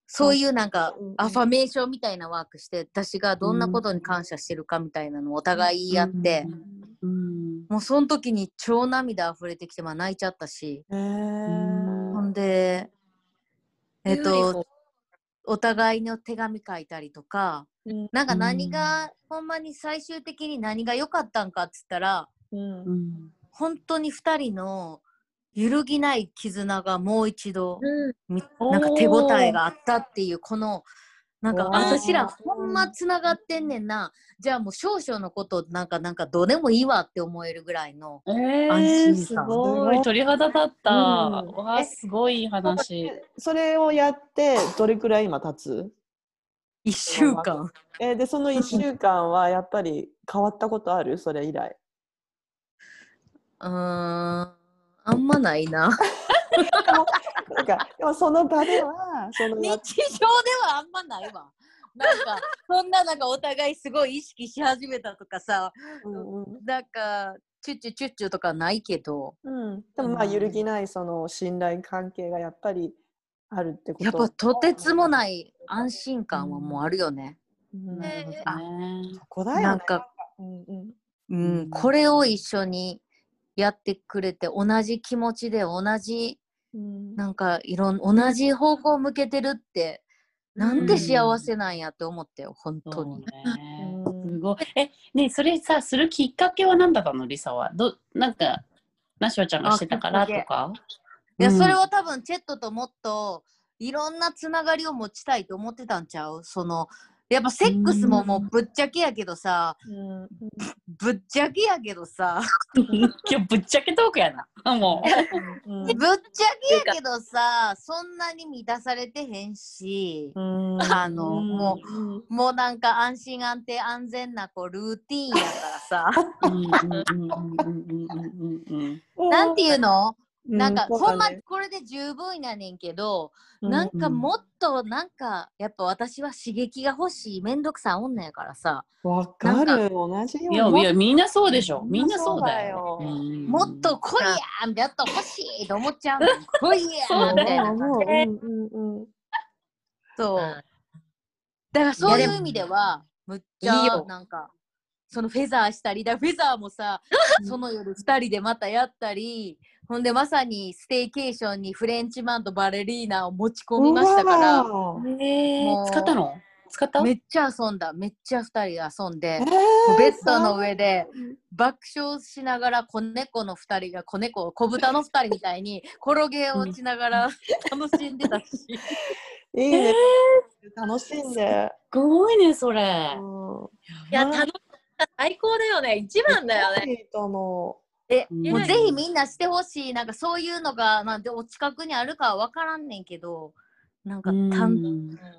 そういうなんかうんうん、アファメーションみたいなワークして、私がどんなことに感謝してるかみたいなのをお互い言い合って、うん。もうその時に超涙溢れてきて、まあ泣いちゃったし、ほん。で、えっと、お互いの手紙書いたりとか、うん。なんか何が、ほんまに最終的に何が良かったんかっつったら、うん。うん本当に2人の揺るぎない絆がもう一度、みなんか手応えがあったっていうこのなんか私らほんまつながってんねんな。じゃあもう少々のことなんかなんかどうでもいいわって思えるぐらいのえ安ー、心感。すごい。鳥肌立った。うん。わあ、すごい話。それをやってどれくらい今経つ？1週間。えーでその1週間はやっぱり変わったことある？それ以来。*laughs* うーん。あんまないななんかでもその場ではその日や常ではあんまないわ。なんかそんななんかお互いすごい意識し始めたとかさうんうん。なんかチュッチュチュッチュとかないけど。うん、でもまあ揺るぎないその信頼関係がやっぱりあるってこと。やっぱとてつもない安心感はもうあるよね。うん。なるほどあね。そこだよね。なんか、うんうん。うん、これを一緒にやってくれて同じ気持ちで同じうん。なんかいろん同じ方向を向けてるってなんて幸せなんやって思ったよ本当に。すごい。え、ねそれさ、するきっかけは何だったのリサは？どなんか、ナショちゃんがしてたからとか？いやうん。それは多分チェットともっといろんなつながりを持ちたいと思ってたんちゃう？そのやっぱセックスももうぶっちゃけやけどさうん。ぶっちゃけやけどさ。今日ぶっちゃけトークやな。もう。うん。ぶっちゃけやけどさ *laughs* *laughs* *laughs* そんなに満たされてへんし、うん。あのもう、うん。もうなんか安心安定安全なこうルーティーンやからさ。うん。うん。うん。うん。うん。うん。うん。うん。なんていうの、うなんか、そうほんまこれで十分やねんけど、うんなんかもっとなんかやっぱ私は刺激が欲しいめんどくさい女やからさ。わかる。同じよいやいや、みんなそうでしょ。みんなみんなそうだよ。そうだよ。うん。もっと来いやんやっと欲しいと思っちゃうの *laughs* 来いやそうんみたいな感じで。うんうんうん。そう。うんだからそういう意味ではむっちゃいいよ。なんかそのフェザーしたりだフェザーもさ *laughs* その夜2人でまたやったりほんでまさにステイケーションにフレンチマンとバレリーナを持ち込みましたから使ったの？使った？めっちゃ遊んだめっちゃ2人で遊んでえ。ーベッドの上で爆笑しながら子猫の2人が子猫子豚の2人みたいに転げ落ちながら楽しんでたし、いいね。楽しんで。すごいね、それ。うんいや、楽しかった。最高だよね。一番だよね。いいと思えうん。もうぜひみんなしてほしい。なんかそういうのがなんでお近くにあるかは分からんねんけどなんかうん。たん。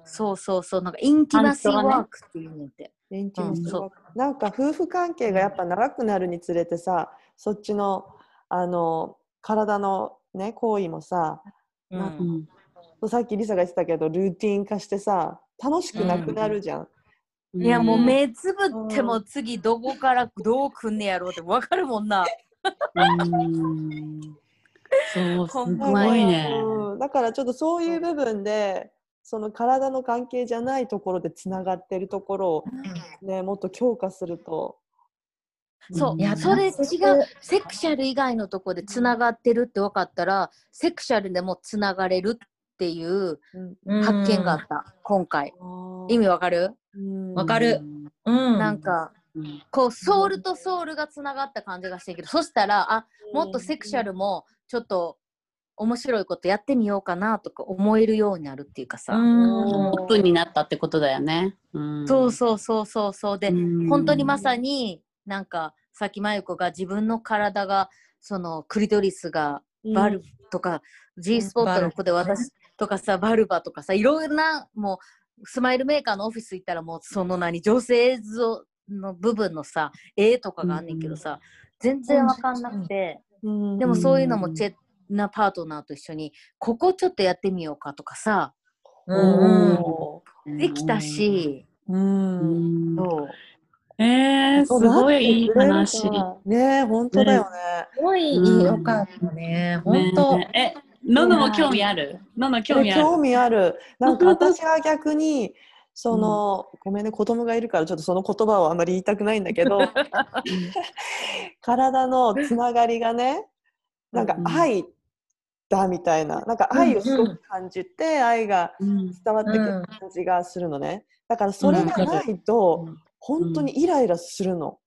そうそうそうなんかインティマシーワークっていうねんて。う。インティマシーうんそワークなんか夫婦関係がやっぱ長くなるにつれてさ、そっちのあの体のね行為もさ、うなん。さっきリサが言ってたけどルーティン化してさ、楽しくなくなるじゃん。いやもううん。目つぶっても次どこからどうくんねやろうって分かるもんな。うん。そう、すごいね。うん。だからちょっとそういう部分でその体の関係じゃないところでつながってるところを、ね、もっと強化すると。そう、いやそれ違う。セクシャル以外のとこでつながってるって分かったらセクシャルでもつながれるっていううん。発見があった、今回。意味わかる、うん。わかる。うん。なんかうんこうソウルとソウルがつながった感じがしてるけどそしたらあもっとセクシャルもちょっと面白いことやってみようかなとか思えるようになるっていうかさ、うん。オープンになったってことだよね。うん。そうそうそうそうそう。で、うん。本当にまさになんかさっきまゆこが自分の体がそのクリトリスがバルとか、G スポットの子で私とかさバルバとかさいろんなもうスマイルメーカーのオフィス行ったらもうその何女性像の部分のさ絵とかがあんねんけどさ、全然わかんなくて、うん。でもそういうのもチェなパートナーと一緒にここちょっとやってみようかとかさうんおできたし、ーうん。そう。えー、すごいいい話。ねえ本当だよね。すごい良かったね。本当。ねえ、ののも興味ある？のの興味ある？興味ある。なんか *laughs* 私は逆にその、ごめんね子供がいるからちょっとその言葉をあんまり言いたくないんだけど体のつながりがねなんかうん。愛だみたいな。なんか愛をすごく感じて、愛がうん。伝わってくる感じがするのね。だからそれがないと、本当にイライラするの。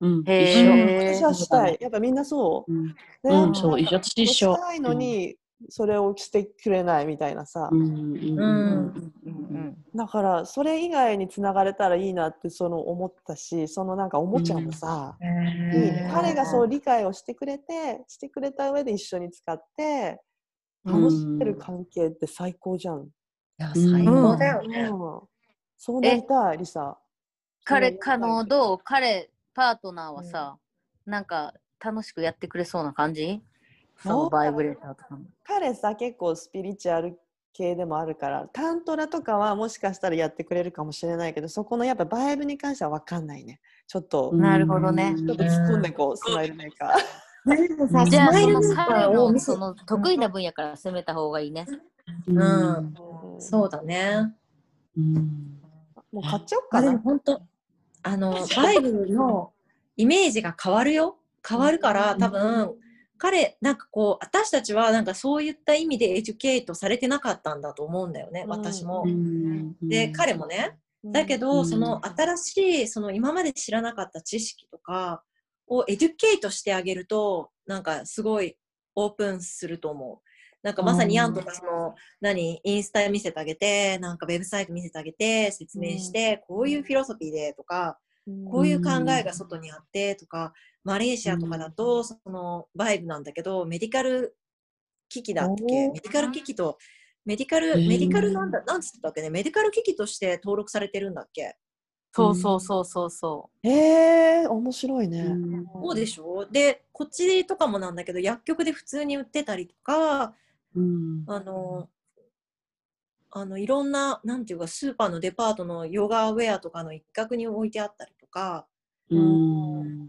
うん、へ一緒。ー私はしたい。やっぱみんなそう？うん。ね。うんそう。一緒したいのに、それをしてくれないみたいなさ。うんうんうんうん。だからそれ以外につながれたらいいなってその思ったしそのなんかおもちゃもさ、いいね彼がそう理解をしてくれてしてくれた上で一緒に使って楽しめる関係って最高じゃん。いや最高だよね。うん。そうなりたいリサ。彼、可能どう？彼、パートナーはさ、なんか楽しくやってくれそうな感じ？そのバイブレーターとか。も。彼さ結構スピリチュアル系でもあるからタントラとかはもしかしたらやってくれるかもしれないけどそこのやっぱバイブに関しては分かんないね。ちょっと、うん。なるほどね。ちょっと突っ込んでこうスマイルメーカー。じゃあ、その彼のその得意な分野から攻めた方がいいね。うん。うん。そうだね。うん。もう買っちゃおうかあでもな。本当あのバイブルのイメージが変わるよ。変わるから多分彼なんかこう私たちはなんかそういった意味でエデュケートされてなかったんだと思うんだよねうん私も。う。んで彼もねだけど、その新しいその今まで知らなかった知識とかをエデュケートしてあげるとなんかすごいオープンすると思う。なんかまさにヤンとかその何？インスタ見せてあげてなんかウェブサイト見せてあげて説明して、こういうフィロソフィーでとかこういう考えが外にあってとかマレーシアとかだとそのバイブなんだけどメディカル機器だっけ？メディカル機器とメディカル、ーメディカルなんだ、なんつってたっけね、メディカル機器として登録されてるんだっけ？そうそうそうそうそへえ面白いね。そうでしょ？で、こっちとかもなんだけど、薬局で普通に売ってたりとか、うん。あの、あのいろんな、なんていうか、スーパーのデパートのヨガウェアとかの一角に置いてあったりとか、うん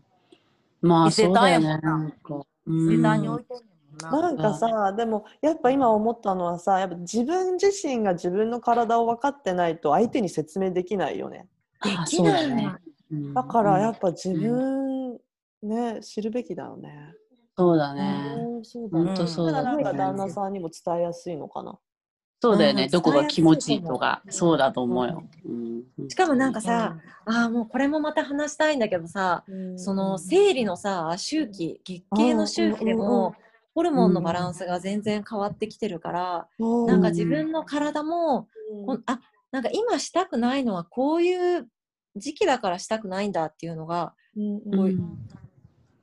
まあそうだよね。丹やもんななんかう。うん値段に置いてんねんもんな。なんかさでもやっぱ今思ったのはさやっぱ自分自身が自分の体を分かってないと相手に説明できないよね。あそうだね。うんだからやっぱ自分ね、知るべきだよね。そうだね。うんそうだね。本当そうだねだからなんか旦那さんにも伝えやすいのかな。そうだよね。うん。どこが気持ちいいとか、そうだと思うよ。うん。しかもなんかさ、ああもうこれもまた話したいんだけどさ、その生理のさ周期月経の周期でもホルモンのバランスが全然変わってきてるから、うん。なんか自分の体も、こんあなんか今したくないのはこういう時期だからしたくないんだっていうのが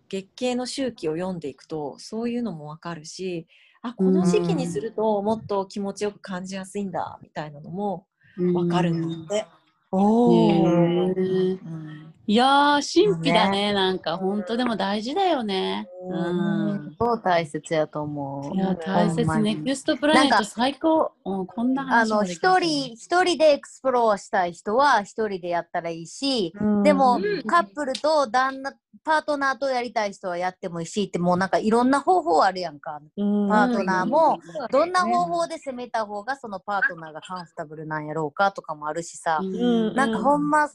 月経の周期を読んでいくとそういうのもわかるしあこの時期にするともっと気持ちよく感じやすいんだみたいなのもわかるんだって。おー。うんいやー、神秘だね。なんか、本当でも大事だよね。うん。そう大切やと思いや、大切。ネクストプラネットなんか最高。うん、こんなあ話もの、一人、一人で explore したい人は一人でやったらいいし、うんでも、うんカップルと旦那、パートナーとやりたい人はやってもいいしって、もうなんかいろんな方法あるやんか。うんパートナーも、どんな方法法で攻めた方がそのパートナーが comfortable なんやろうかとかもあるしさ、うんなんかほんま、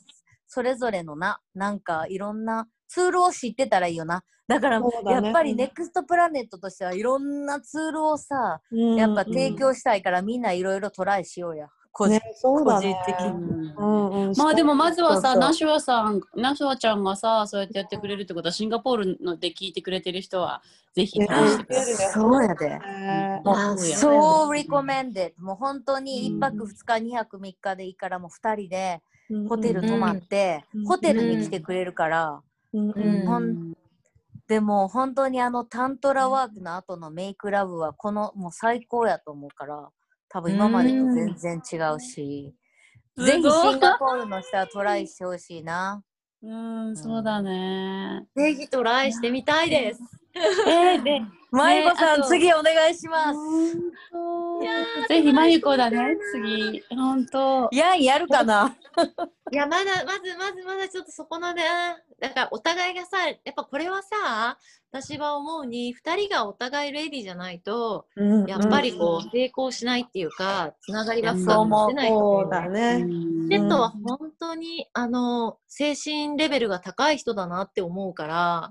それぞれのな、なんかいろんなツールを知ってたらいいよな。だから、ね。やっぱりネクストプラネットとしてはいろんなツールをさ、やっぱ提供したいからみんないろいろトライしようや。個人ね、そうだね。個人的に。うんうん。うんまあでもまずはさ、ナシュワさん、ナシュワちゃんがさ、そうやってやってくれるってことは、シンガポールので聞いてくれてる人は、ぜひ。ね。そうやで。ねもう、あそうやそう、リコメンデもう本当に1泊2日、2泊3日でいいから、もう2人でホテル泊まって、うんホテルに来てくれるから、うんでも本当にあのタントラワークの後のメイクラブはこのもう最高やと思うから多分今までと全然違うし、うん。ぜひシンガポールの人はトライしてほしいな。うん、そうだね。ぜひトライしてみたいです。えー、で、まゆこさん、次お願いします。ぜひ、まゆこだね、次。本当。いや、やるかな。*laughs* いや、まだ、まず、まず、まだちょっとそこのね、だからお互いがさ、やっぱこれはさ、私は思うに、二人がお互い ready じゃないと、うんやっぱりこう、成功しないっていうか、つながりがうん深く出ないそうだうね。んテッドは本当に、あの、精神レベルが高い人だなって思うから、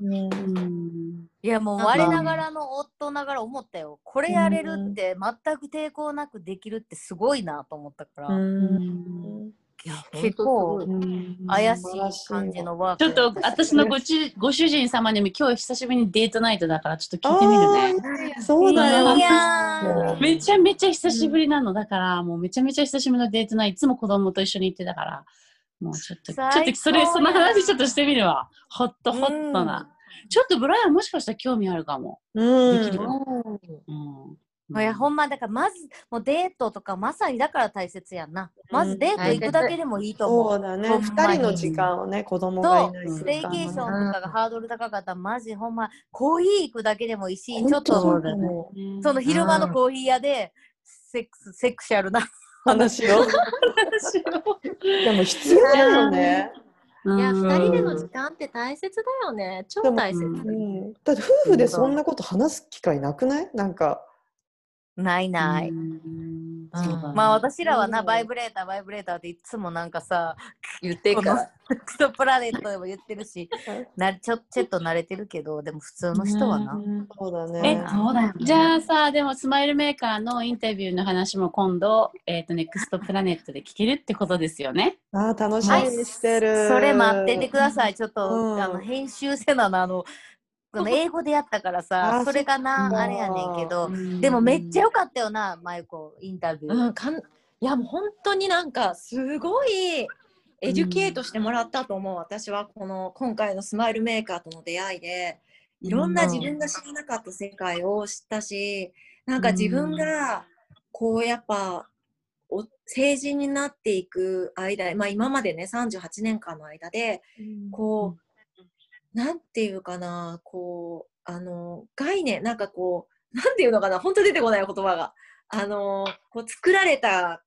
いや、もう我ながらの夫ながら思ったよ。これやれるって全く抵抗なくできるってすごいなと思ったから、うん。結構うん。怪しい感じのワークちょっと私のごちご主人様にも今日久しぶりにデートナイトだからちょっと聞いてみるね。そうだよ。めちゃめちゃ久しぶりなの。だから、もうめちゃめちゃ久しぶりのデートナイト。いつも子供と一緒に行ってたから。もうちょっとちょっとそれその話ちょっとしてみるわ。ホットホットな、ちょっとブライアンもしかしたら興味あるかも、うんできるかうんうん、いやほんまだからまずもうデートとかまさにだから大切やんな。まずデート行くだけでもいいと思う。そうだね。二人の時間をね、子供がいないそう、ステイケーションとかがハードル高かったら、マジほんま、コーヒー行くだけでもいいし、ちょっと、その昼間のコーヒー屋で、セックス、セクシャルな。話を。*laughs* でも必要だよね。いや、うん二人での時間って大切だよね。超大切。だって夫婦でそんなこと話す機会なくない？なんか。ないない。まあ私らはな、うんバイブレーター、バイブレーターっていつもなんかさ、*laughs* 言ってこのクソプラネットでも言ってるし、*laughs* なちょちょっと慣れてるけど、でも普通の人はな。うんそうだえね。そうだよじゃあさでもスマイルメーカーのインタビューの話も今度、えー、とネクストプラネットで聞けるってことですよね。あー楽しみにしてる。それ待っててください。ちょっと、うんあの編集せなな、あの、この *laughs* 英語でやったからさあ、それがな、あれやねんけど、でもめっちゃ良かったよな、マユコ、インタビュー。うん、かんいやもう本当になんかすごい educate してもらったと思う、私はこの今回のスマイルメーカーとの出会いで。いろんな自分が知らなかった世界を知ったしなんか自分がこうやっぱお成人になっていく間、まあ、今までね38年間の間でこう、なんていうかな、こう、あの、概念、なんかこう、*laughs* なんていうのかな、本当出てこない言葉が。あの、こう作られた、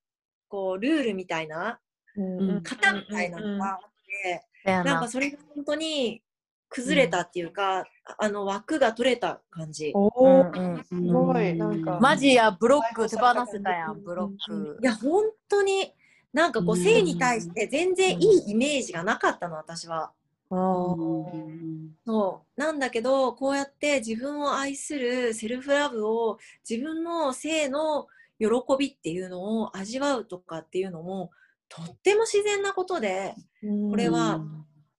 こう、ルールみたいな、うんうん型みたいなのがあって、ななんかそれが本当に崩れたっていうか、あの、枠が取れた感じ。おうお、んうんすごいなんか。マジや、ブロック手放せたやん、ブロックい。や、本当に、なんかこううん性に対して全然いいイメージがなかったの私は。そう。なんだけどこうやって自分を愛するセルフラブを自分の性の喜びっていうのを味わうとかっていうのもとっても自然なことでこれは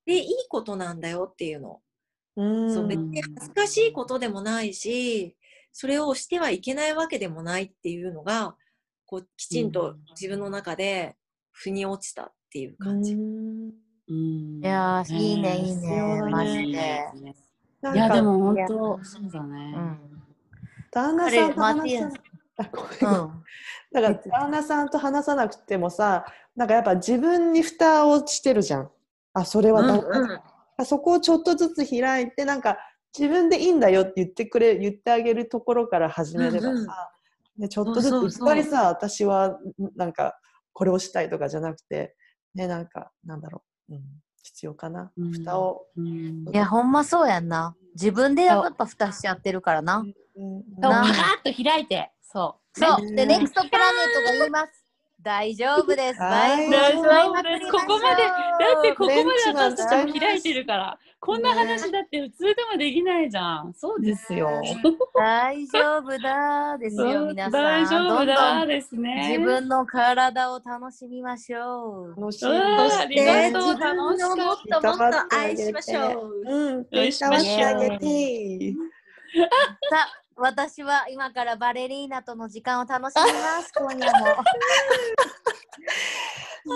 でいいことなんだよっていうの。うんそう。別に恥ずかしいことでもないしそれをしてはいけないわけでもないっていうのがこうきちんと自分の中で腑に落ちたっていう感じ。うん。いいやー、いいね、いいね、マジで。なんかいやでも本当そうだね。うん。旦那さん彼と話さ。だから旦那さんと話さなくてもさなんかやっぱ自分に蓋をしてるじゃん。あそれはダメだうん。うん。そこをちょっとずつ開いてなんか自分でいいんだよって言ってくれ言ってあげるところから始めればさ、うんうん。でちょっとずついっぱいさ私はなんかこれをしたいとかじゃなくてねなんかなんだろう、うん、必要かな、うん蓋を、うんいや、ほんまそうやんな。自分でやっぱ蓋しちゃってるからな。うんそうなパカッと開いて、そう。そう。ねで、ネクストプラネットが言います。大丈夫です。大丈夫ですここまでだってここまで私たちも開いてるから、こんな話だって普通でもできないじゃん。そうですよ。大丈夫だですよ、皆さん。大丈夫どんどんだですね。自分の体を楽しみましょう。楽しいうわそしありがてとう自分をもっともっと愛しましょう。うん、愛しましょう。さあ、私は今からバレリーナとの時間を楽しみます、*laughs* 今夜も。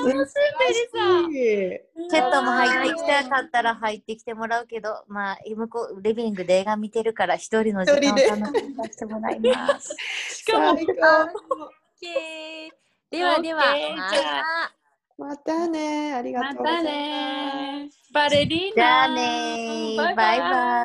楽しい。チェットも入ってきたかったら入ってきてもらうけど、まあ、向こう、リビングで映画見てるから、一人の時間を楽しませてもらいます。しかも、*laughs* ではでは、またね。ありがまたとうございます。ねバレリーナじゃあねー、バイバイ。